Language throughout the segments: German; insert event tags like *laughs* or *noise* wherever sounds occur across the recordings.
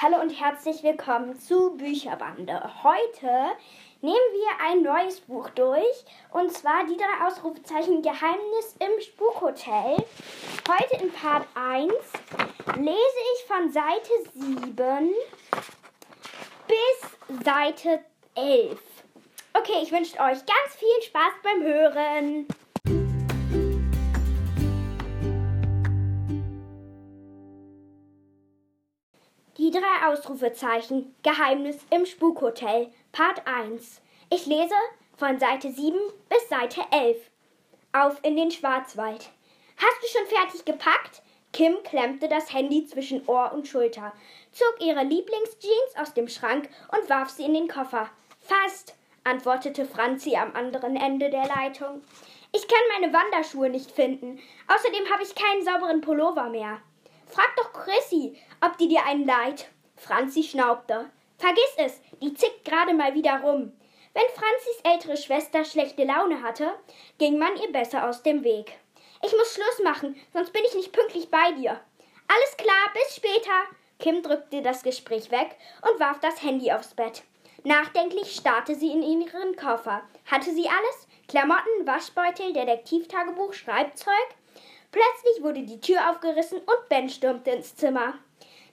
Hallo und herzlich willkommen zu Bücherbande. Heute nehmen wir ein neues Buch durch und zwar die drei Ausrufezeichen Geheimnis im Spukhotel. Heute in Part 1 lese ich von Seite 7 bis Seite 11. Okay, ich wünsche euch ganz viel Spaß beim Hören. Die drei Ausrufezeichen Geheimnis im Spukhotel Part 1. Ich lese von Seite 7 bis Seite 11. Auf in den Schwarzwald. Hast du schon fertig gepackt? Kim klemmte das Handy zwischen Ohr und Schulter, zog ihre Lieblingsjeans aus dem Schrank und warf sie in den Koffer. Fast, antwortete Franzi am anderen Ende der Leitung. Ich kann meine Wanderschuhe nicht finden. Außerdem habe ich keinen sauberen Pullover mehr. Frag doch Chrissy, ob die dir einen leiht. Franzi schnaubte. Vergiss es, die zickt gerade mal wieder rum. Wenn Franzis ältere Schwester schlechte Laune hatte, ging man ihr besser aus dem Weg. Ich muss Schluss machen, sonst bin ich nicht pünktlich bei dir. Alles klar, bis später. Kim drückte das Gespräch weg und warf das Handy aufs Bett. Nachdenklich starrte sie in ihren Koffer. Hatte sie alles? Klamotten, Waschbeutel, Detektivtagebuch, Schreibzeug? Plötzlich wurde die Tür aufgerissen und Ben stürmte ins Zimmer.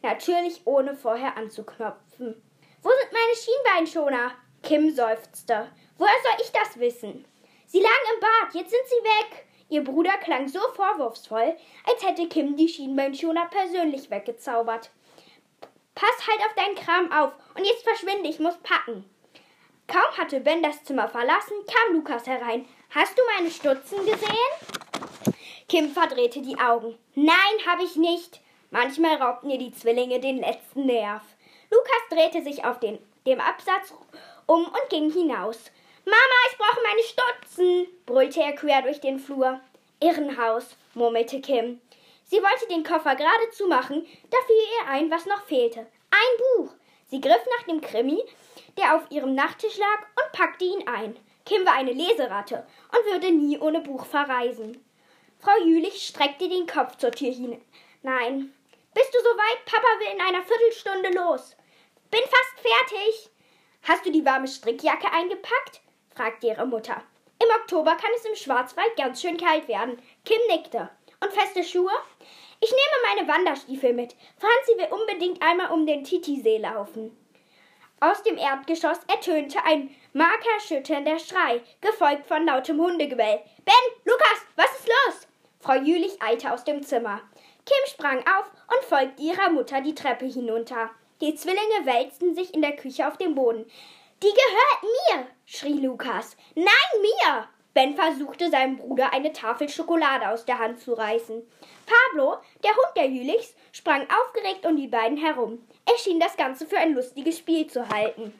Natürlich ohne vorher anzuknopfen. Wo sind meine Schienbeinschoner? Kim seufzte. Woher soll ich das wissen? Sie lagen im Bad, jetzt sind sie weg. Ihr Bruder klang so vorwurfsvoll, als hätte Kim die Schienbeinschoner persönlich weggezaubert. Pass halt auf deinen Kram auf und jetzt verschwinde, ich muss packen. Kaum hatte Ben das Zimmer verlassen, kam Lukas herein. Hast du meine Stutzen gesehen? Kim verdrehte die Augen. Nein, habe ich nicht. Manchmal raubten ihr die Zwillinge den letzten Nerv. Lukas drehte sich auf den, dem Absatz um und ging hinaus. Mama, ich brauche meine Stutzen, brüllte er quer durch den Flur. Irrenhaus, murmelte Kim. Sie wollte den Koffer gerade zumachen, da fiel ihr ein, was noch fehlte. Ein Buch. Sie griff nach dem Krimi, der auf ihrem Nachttisch lag, und packte ihn ein. Kim war eine Leseratte und würde nie ohne Buch verreisen. Frau Jülich streckte den Kopf zur Tür hinein. Bist du soweit? Papa will in einer Viertelstunde los. Bin fast fertig. Hast du die warme Strickjacke eingepackt? fragte ihre Mutter. Im Oktober kann es im Schwarzwald ganz schön kalt werden. Kim nickte. Und feste Schuhe? Ich nehme meine Wanderstiefel mit. Franzi will unbedingt einmal um den Titisee laufen. Aus dem Erdgeschoss ertönte ein markerschütternder Schrei, gefolgt von lautem Hundegebell. Ben, Lukas, was ist los? Frau Jülich eilte aus dem Zimmer. Kim sprang auf und folgte ihrer Mutter die Treppe hinunter. Die Zwillinge wälzten sich in der Küche auf dem Boden. Die gehört mir, schrie Lukas. Nein, mir! Ben versuchte seinem Bruder eine Tafel Schokolade aus der Hand zu reißen. Pablo, der Hund der Jülichs, sprang aufgeregt um die beiden herum. Er schien das Ganze für ein lustiges Spiel zu halten.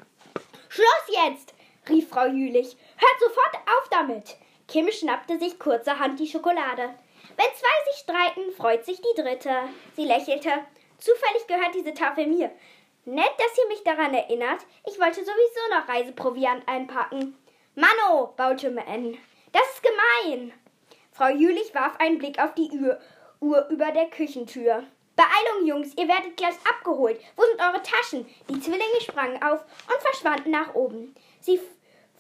Schluss jetzt! Rief Frau Jülich. Hört sofort auf damit! Kim schnappte sich kurzerhand die Schokolade. Wenn zwei sich streiten, freut sich die dritte. Sie lächelte. Zufällig gehört diese Tafel mir. Nett, dass ihr mich daran erinnert. Ich wollte sowieso noch Reiseproviant einpacken. Mano, baute Man. Das ist gemein. Frau Jülich warf einen Blick auf die Uhr, Uhr über der Küchentür. Beeilung, Jungs, ihr werdet gleich abgeholt. Wo sind eure Taschen? Die Zwillinge sprangen auf und verschwanden nach oben. Sie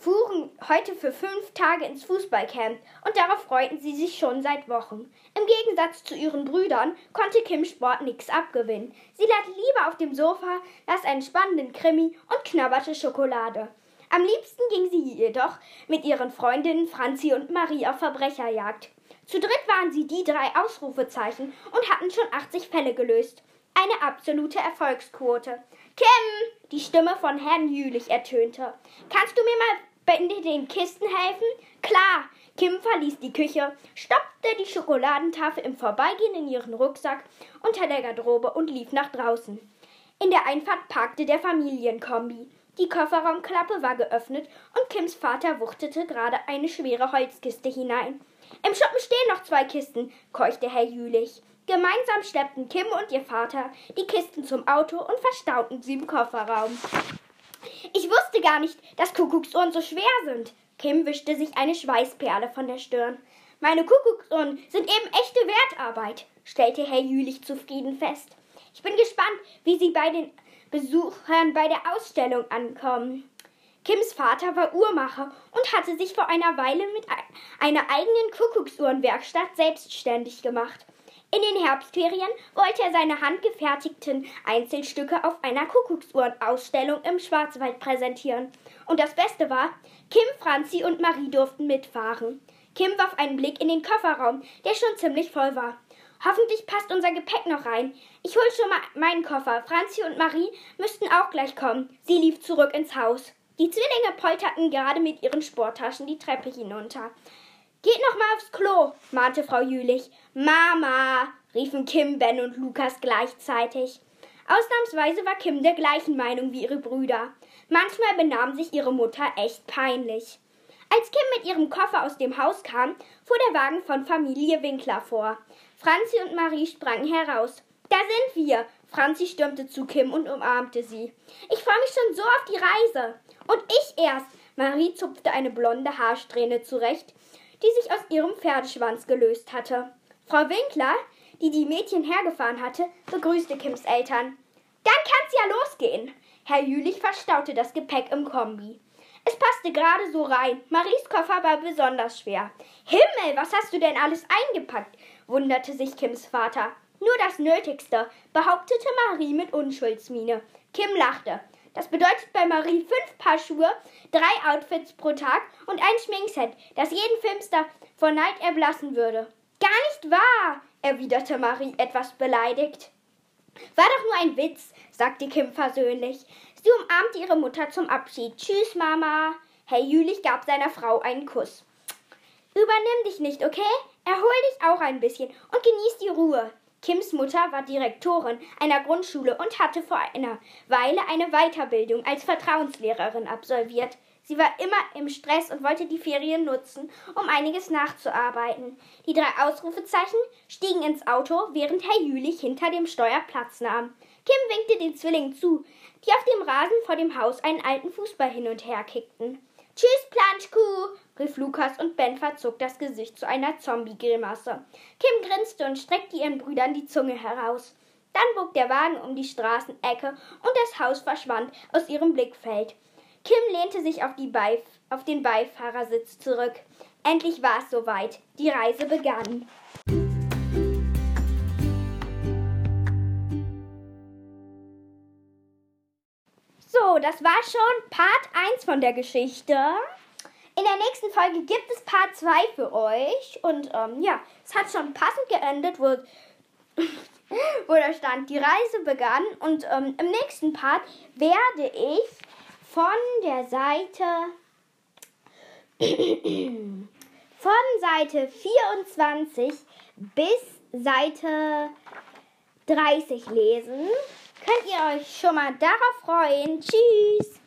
fuhren heute für fünf Tage ins Fußballcamp und darauf freuten sie sich schon seit Wochen. Im Gegensatz zu ihren Brüdern konnte Kim Sport nichts abgewinnen. Sie lag lieber auf dem Sofa, las einen spannenden Krimi und knabberte Schokolade. Am liebsten ging sie jedoch mit ihren Freundinnen Franzi und Marie auf Verbrecherjagd. Zu dritt waren sie die drei Ausrufezeichen und hatten schon 80 Fälle gelöst. Eine absolute Erfolgsquote. Kim! Die Stimme von Herrn Jülich ertönte. Kannst du mir mal bei den Kisten helfen? Klar. Kim verließ die Küche, stopfte die Schokoladentafel im Vorbeigehen in ihren Rucksack unter der Garderobe und lief nach draußen. In der Einfahrt parkte der Familienkombi. Die Kofferraumklappe war geöffnet und Kims Vater wuchtete gerade eine schwere Holzkiste hinein. Im Schuppen stehen noch zwei Kisten, keuchte Herr Jülich. Gemeinsam schleppten Kim und ihr Vater die Kisten zum Auto und verstauten sie im Kofferraum. Ich wusste gar nicht, dass Kuckucksuhren so schwer sind. Kim wischte sich eine Schweißperle von der Stirn. Meine Kuckucksuhren sind eben echte Wertarbeit, stellte Herr Jülich zufrieden fest. Ich bin gespannt, wie sie bei den Besuchern bei der Ausstellung ankommen. Kims Vater war Uhrmacher und hatte sich vor einer Weile mit einer eigenen Kuckucksuhrenwerkstatt selbstständig gemacht. In den Herbstferien wollte er seine handgefertigten Einzelstücke auf einer Kuckucksuhrenausstellung im Schwarzwald präsentieren. Und das Beste war, Kim, Franzi und Marie durften mitfahren. Kim warf einen Blick in den Kofferraum, der schon ziemlich voll war. Hoffentlich passt unser Gepäck noch rein. Ich hol schon mal meinen Koffer. Franzi und Marie müssten auch gleich kommen. Sie lief zurück ins Haus. Die Zwillinge polterten gerade mit ihren Sporttaschen die Treppe hinunter. Geht noch mal aufs Klo, mahnte Frau Jülich. Mama, riefen Kim, Ben und Lukas gleichzeitig. Ausnahmsweise war Kim der gleichen Meinung wie ihre Brüder. Manchmal benahm sich ihre Mutter echt peinlich. Als Kim mit ihrem Koffer aus dem Haus kam, fuhr der Wagen von Familie Winkler vor. Franzi und Marie sprangen heraus. Da sind wir! Franzi stürmte zu Kim und umarmte sie. Ich freue mich schon so auf die Reise. Und ich erst. Marie zupfte eine blonde Haarsträhne zurecht, die sich aus ihrem Pferdeschwanz gelöst hatte. Frau Winkler, die die Mädchen hergefahren hatte, begrüßte Kims Eltern. Dann kann's ja losgehen. Herr Jülich verstaute das Gepäck im Kombi. Es passte gerade so rein. Maries Koffer war besonders schwer. Himmel, was hast du denn alles eingepackt? wunderte sich Kims Vater. Nur das Nötigste, behauptete Marie mit Unschuldsmiene. Kim lachte. Das bedeutet bei Marie fünf Paar Schuhe, drei Outfits pro Tag und ein Schminkset, das jeden Filmstar vor Neid erblassen würde. Gar nicht wahr, erwiderte Marie etwas beleidigt. War doch nur ein Witz, sagte Kim versöhnlich. Sie umarmte ihre Mutter zum Abschied. Tschüss, Mama. Herr Jülich gab seiner Frau einen Kuss. Übernimm dich nicht, okay? Erhol dich auch ein bisschen und genieß die Ruhe. Kims Mutter war Direktorin einer Grundschule und hatte vor einer Weile eine Weiterbildung als Vertrauenslehrerin absolviert. Sie war immer im Stress und wollte die Ferien nutzen, um einiges nachzuarbeiten. Die drei Ausrufezeichen stiegen ins Auto, während Herr Jülich hinter dem Steuer Platz nahm. Kim winkte den Zwillingen zu, die auf dem Rasen vor dem Haus einen alten Fußball hin und her kickten. Tschüss, Planschkuh, rief Lukas und Ben verzog das Gesicht zu einer Zombie-Grimasse. Kim grinste und streckte ihren Brüdern die Zunge heraus. Dann bog der Wagen um die Straßenecke und das Haus verschwand aus ihrem Blickfeld. Kim lehnte sich auf, Beif auf den Beifahrersitz zurück. Endlich war es soweit. Die Reise begann. Das war schon Part 1 von der Geschichte. In der nächsten Folge gibt es Part 2 für euch. Und ähm, ja, es hat schon passend geendet, wo, *laughs* wo da stand, die Reise begann. Und ähm, im nächsten Part werde ich von der Seite *clears throat* von Seite 24 bis Seite 30 lesen. Könnt ihr euch schon mal darauf freuen? Tschüss!